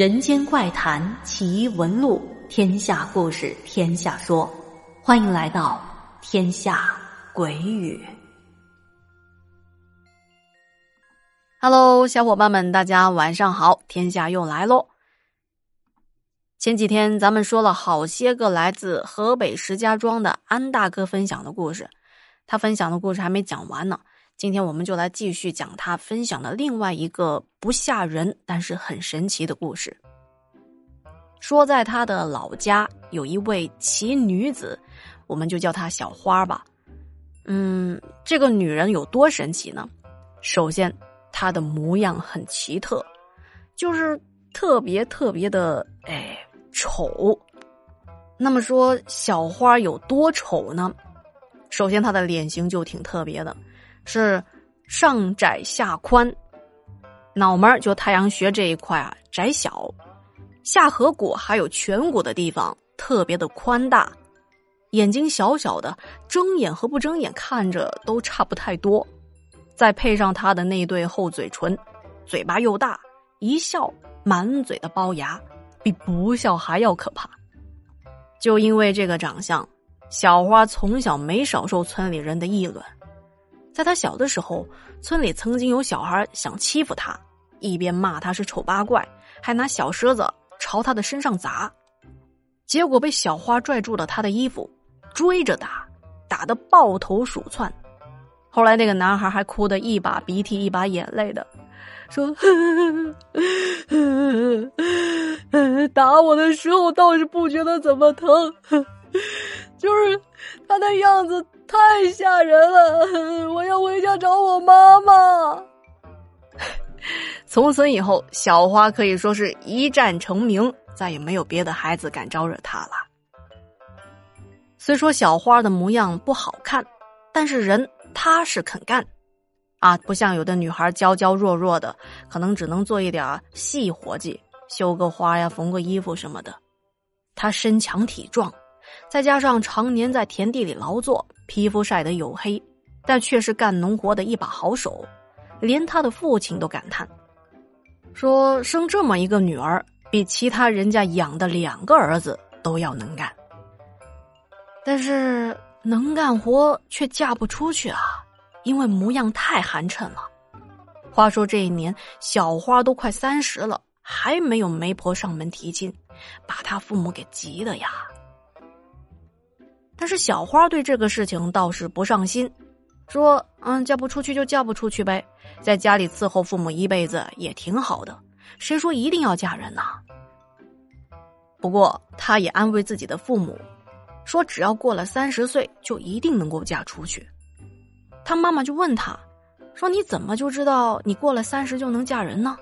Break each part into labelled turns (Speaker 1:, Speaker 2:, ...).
Speaker 1: 人间怪谈奇闻录，天下故事天下说，欢迎来到天下鬼语。Hello，小伙伴们，大家晚上好，天下又来喽。前几天咱们说了好些个来自河北石家庄的安大哥分享的故事，他分享的故事还没讲完呢。今天我们就来继续讲他分享的另外一个不吓人但是很神奇的故事。说在他的老家有一位奇女子，我们就叫她小花吧。嗯，这个女人有多神奇呢？首先，她的模样很奇特，就是特别特别的哎丑。那么说小花有多丑呢？首先，她的脸型就挺特别的。是上窄下宽，脑门就太阳穴这一块啊窄小，下颌骨还有颧骨的地方特别的宽大，眼睛小小的，睁眼和不睁眼看着都差不太多，再配上他的那对厚嘴唇，嘴巴又大，一笑满嘴的龅牙，比不笑还要可怕。就因为这个长相，小花从小没少受村里人的议论。在他小的时候，村里曾经有小孩想欺负他，一边骂他是丑八怪，还拿小石子朝他的身上砸，结果被小花拽住了他的衣服，追着打，打得抱头鼠窜。后来那个男孩还哭得一把鼻涕一把眼泪的，说：“ 打我的时候倒是不觉得怎么疼，就是他的样子。”太吓人了！我要回家找我妈妈。从此以后，小花可以说是一战成名，再也没有别的孩子敢招惹她了。虽说小花的模样不好看，但是人踏实肯干，啊，不像有的女孩娇娇弱弱的，可能只能做一点细活计，绣个花呀，缝个衣服什么的。她身强体壮，再加上常年在田地里劳作。皮肤晒得黝黑，但却是干农活的一把好手，连他的父亲都感叹，说生这么一个女儿，比其他人家养的两个儿子都要能干。但是能干活却嫁不出去啊，因为模样太寒碜了。话说这一年，小花都快三十了，还没有媒婆上门提亲，把他父母给急的呀。但是小花对这个事情倒是不上心，说：“嗯，嫁不出去就嫁不出去呗，在家里伺候父母一辈子也挺好的。谁说一定要嫁人呢？”不过，她也安慰自己的父母，说：“只要过了三十岁，就一定能够嫁出去。”他妈妈就问他，说：“你怎么就知道你过了三十就能嫁人呢？”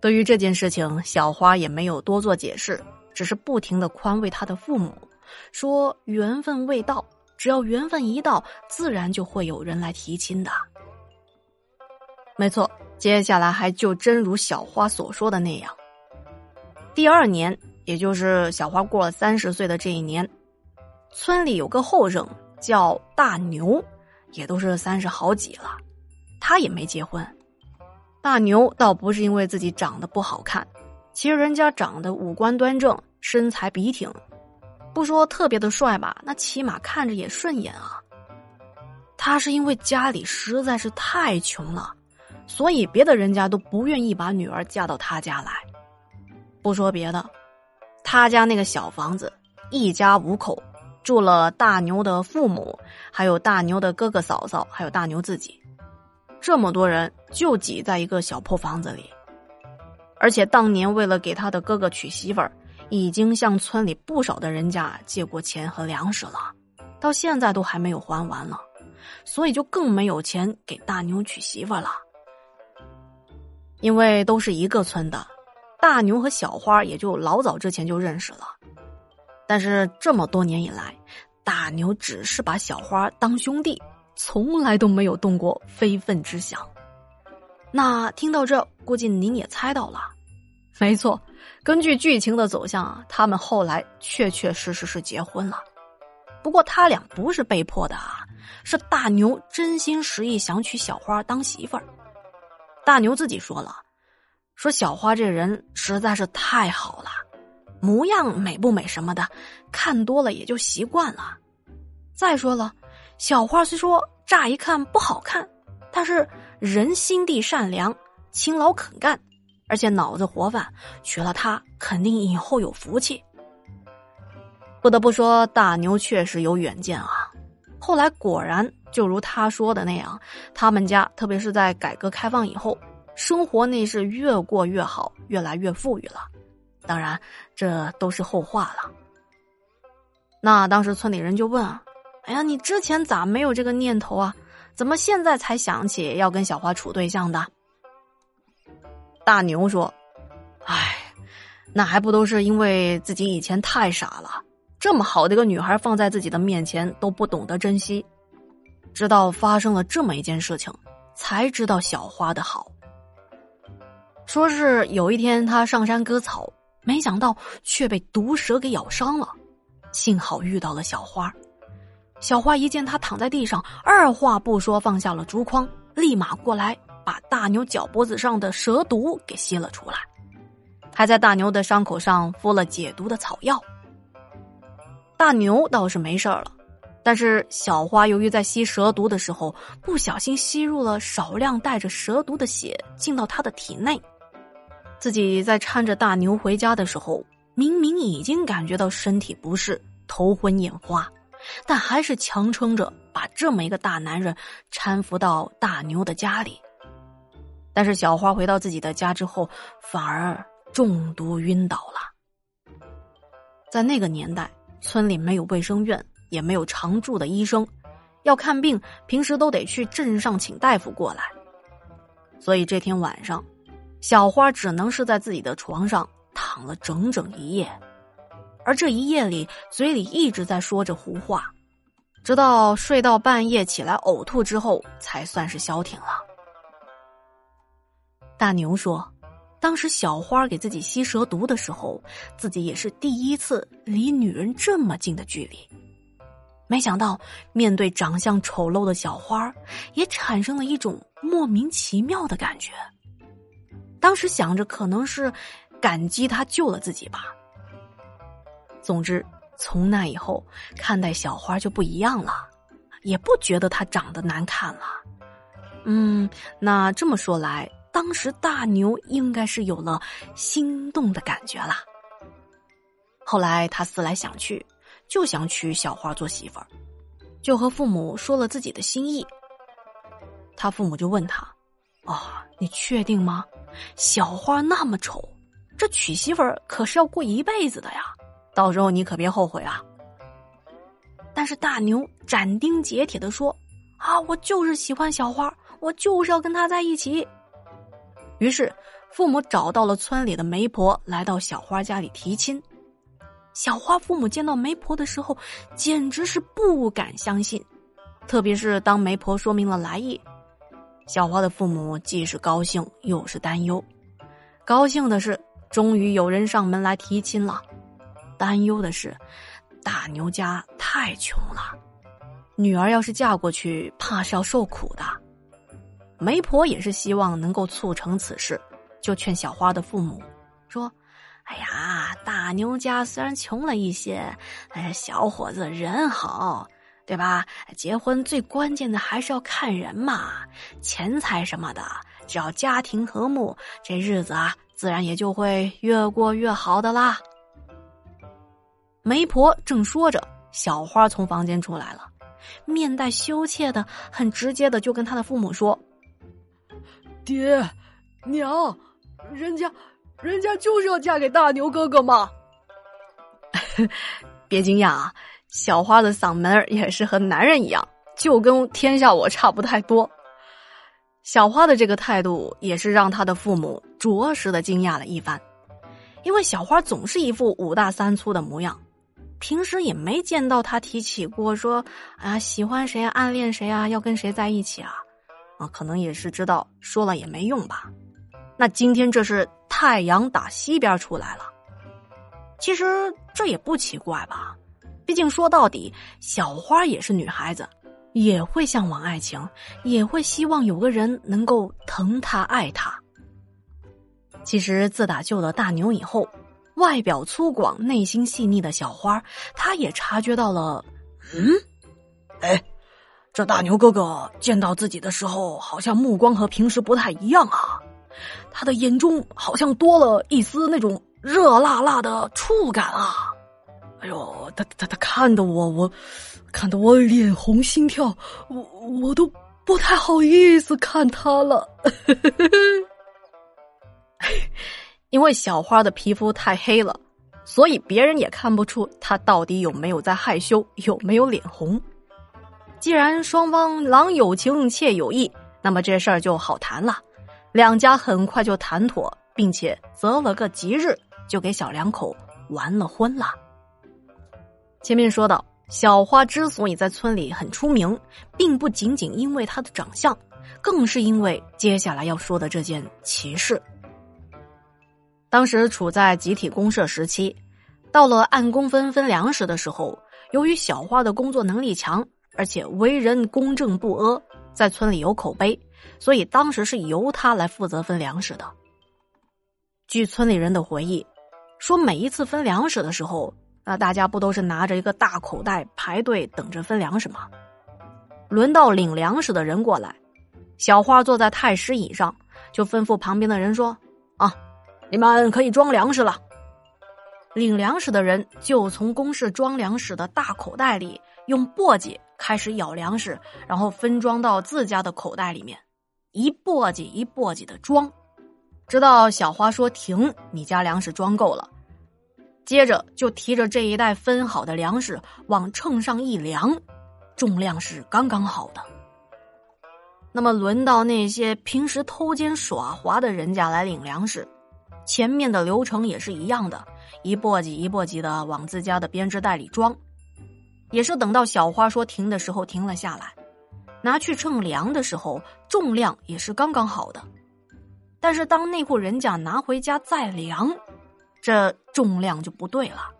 Speaker 1: 对于这件事情，小花也没有多做解释，只是不停的宽慰他的父母。说缘分未到，只要缘分一到，自然就会有人来提亲的。没错，接下来还就真如小花所说的那样。第二年，也就是小花过了三十岁的这一年，村里有个后生叫大牛，也都是三十好几了，他也没结婚。大牛倒不是因为自己长得不好看，其实人家长得五官端正，身材笔挺。不说特别的帅吧，那起码看着也顺眼啊。他是因为家里实在是太穷了，所以别的人家都不愿意把女儿嫁到他家来。不说别的，他家那个小房子，一家五口，住了大牛的父母，还有大牛的哥哥嫂嫂，还有大牛自己，这么多人就挤在一个小破房子里。而且当年为了给他的哥哥娶媳妇儿。已经向村里不少的人家借过钱和粮食了，到现在都还没有还完了，所以就更没有钱给大牛娶媳妇了。因为都是一个村的，大牛和小花也就老早之前就认识了。但是这么多年以来，大牛只是把小花当兄弟，从来都没有动过非分之想。那听到这，估计您也猜到了，没错。根据剧情的走向啊，他们后来确确实实是结婚了。不过他俩不是被迫的啊，是大牛真心实意想娶小花当媳妇儿。大牛自己说了，说小花这人实在是太好了，模样美不美什么的，看多了也就习惯了。再说了，小花虽说乍一看不好看，但是人心地善良，勤劳肯干，而且脑子活泛，娶了她肯定以后有福气。不得不说，大牛确实有远见啊！后来果然就如他说的那样，他们家特别是在改革开放以后。生活那是越过越好，越来越富裕了。当然，这都是后话了。那当时村里人就问：“哎呀，你之前咋没有这个念头啊？怎么现在才想起要跟小花处对象的？”大牛说：“哎，那还不都是因为自己以前太傻了？这么好的一个女孩放在自己的面前都不懂得珍惜，直到发生了这么一件事情，才知道小花的好。”说是有一天他上山割草，没想到却被毒蛇给咬伤了，幸好遇到了小花。小花一见他躺在地上，二话不说放下了竹筐，立马过来把大牛脚脖子上的蛇毒给吸了出来，还在大牛的伤口上敷了解毒的草药。大牛倒是没事了。但是小花由于在吸蛇毒的时候不小心吸入了少量带着蛇毒的血进到他的体内，自己在搀着大牛回家的时候，明明已经感觉到身体不适、头昏眼花，但还是强撑着把这么一个大男人搀扶到大牛的家里。但是小花回到自己的家之后，反而中毒晕倒了。在那个年代，村里没有卫生院。也没有常驻的医生，要看病，平时都得去镇上请大夫过来。所以这天晚上，小花只能是在自己的床上躺了整整一夜，而这一夜里，嘴里一直在说着胡话，直到睡到半夜起来呕吐之后，才算是消停了。大牛说，当时小花给自己吸蛇毒的时候，自己也是第一次离女人这么近的距离。没想到，面对长相丑陋的小花，也产生了一种莫名其妙的感觉。当时想着，可能是感激他救了自己吧。总之，从那以后看待小花就不一样了，也不觉得她长得难看了。嗯，那这么说来，当时大牛应该是有了心动的感觉了。后来他思来想去。就想娶小花做媳妇儿，就和父母说了自己的心意。他父母就问他：“哦，你确定吗？小花那么丑，这娶媳妇儿可是要过一辈子的呀！到时候你可别后悔啊！”但是大牛斩钉截铁的说：“啊，我就是喜欢小花，我就是要跟她在一起。”于是父母找到了村里的媒婆，来到小花家里提亲。小花父母见到媒婆的时候，简直是不敢相信，特别是当媒婆说明了来意，小花的父母既是高兴又是担忧。高兴的是，终于有人上门来提亲了；担忧的是，大牛家太穷了，女儿要是嫁过去，怕是要受苦的。媒婆也是希望能够促成此事，就劝小花的父母说。哎呀，大牛家虽然穷了一些，哎，小伙子人好，对吧？结婚最关键的还是要看人嘛，钱财什么的，只要家庭和睦，这日子啊，自然也就会越过越好的啦。媒婆正说着，小花从房间出来了，面带羞怯的，很直接的就跟他的父母说：“
Speaker 2: 爹，娘，人家。”人家就是要嫁给大牛哥哥嘛！
Speaker 1: 别惊讶啊，小花的嗓门也是和男人一样，就跟天下我差不太多。小花的这个态度也是让他的父母着实的惊讶了一番，因为小花总是一副五大三粗的模样，平时也没见到他提起过说啊喜欢谁啊暗恋谁啊要跟谁在一起啊，啊可能也是知道说了也没用吧。那今天这是。太阳打西边出来了，其实这也不奇怪吧？毕竟说到底，小花也是女孩子，也会向往爱情，也会希望有个人能够疼她爱她。其实自打救了大牛以后，外表粗犷、内心细腻的小花，她也察觉到了，
Speaker 2: 嗯，哎，这大牛哥哥见到自己的时候，好像目光和平时不太一样啊，他的眼中好像多了一丝那种热辣辣的触感啊！哎呦，他他他看的我，我看得我脸红心跳，我我都不太好意思看他了。
Speaker 1: 因为小花的皮肤太黑了，所以别人也看不出她到底有没有在害羞，有没有脸红。既然双方郎有情妾有意，那么这事儿就好谈了。两家很快就谈妥，并且择了个吉日，就给小两口完了婚了。前面说到，小花之所以在村里很出名，并不仅仅因为她的长相，更是因为接下来要说的这件奇事。当时处在集体公社时期，到了按工分分粮食的时候，由于小花的工作能力强，而且为人公正不阿，在村里有口碑，所以当时是由他来负责分粮食的。据村里人的回忆，说每一次分粮食的时候，那大家不都是拿着一个大口袋排队等着分粮食吗？轮到领粮食的人过来，小花坐在太师椅上，就吩咐旁边的人说：“啊。”你们可以装粮食了。领粮食的人就从公事装粮食的大口袋里用簸箕开始舀粮食，然后分装到自家的口袋里面，一簸箕一簸箕的装，直到小花说停，你家粮食装够了。接着就提着这一袋分好的粮食往秤上一量，重量是刚刚好的。那么轮到那些平时偷奸耍滑的人家来领粮食。前面的流程也是一样的，一簸箕一簸箕的往自家的编织袋里装，也是等到小花说停的时候停了下来，拿去称量的时候重量也是刚刚好的。但是当那户人家拿回家再量，这重量就不对了。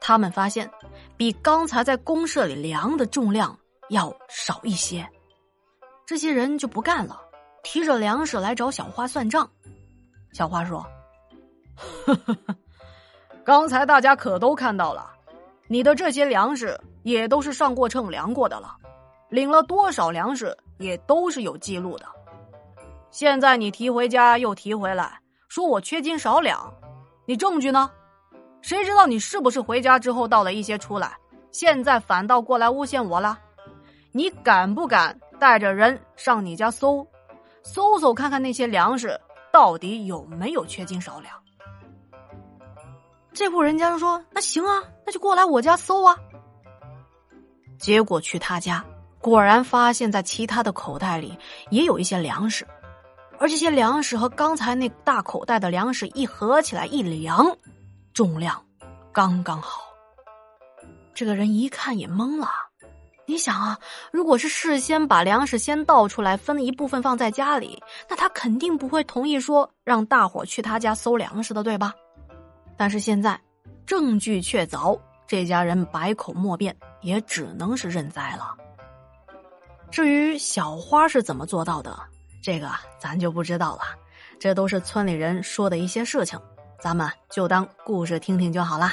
Speaker 1: 他们发现比刚才在公社里量的重量要少一些，这些人就不干了，提着粮食来找小花算账。小花说。
Speaker 2: 呵呵呵，刚才大家可都看到了，你的这些粮食也都是上过秤量过的了，领了多少粮食也都是有记录的。现在你提回家又提回来，说我缺斤少两，你证据呢？谁知道你是不是回家之后倒了一些出来？现在反倒过来诬陷我了？你敢不敢带着人上你家搜，搜搜看看那些粮食到底有没有缺斤少两？
Speaker 1: 这户人家就说：“那行啊，那就过来我家搜啊。”结果去他家，果然发现在其他的口袋里也有一些粮食，而这些粮食和刚才那大口袋的粮食一合起来一量，重量刚刚好。这个人一看也懵了。你想啊，如果是事先把粮食先倒出来，分一部分放在家里，那他肯定不会同意说让大伙去他家搜粮食的，对吧？但是现在证据确凿，这家人百口莫辩，也只能是认栽了。至于小花是怎么做到的，这个咱就不知道了。这都是村里人说的一些事情，咱们就当故事听听就好了。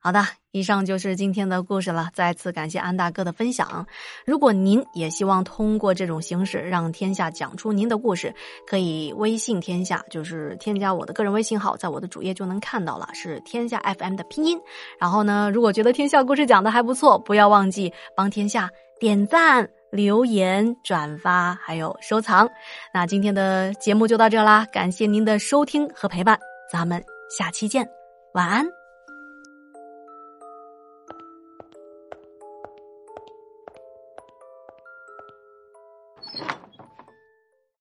Speaker 1: 好的，以上就是今天的故事了。再次感谢安大哥的分享。如果您也希望通过这种形式让天下讲出您的故事，可以微信天下，就是添加我的个人微信号，在我的主页就能看到了，是天下 FM 的拼音。然后呢，如果觉得天下故事讲的还不错，不要忘记帮天下点赞、留言、转发，还有收藏。那今天的节目就到这啦，感谢您的收听和陪伴，咱们下期见，晚安。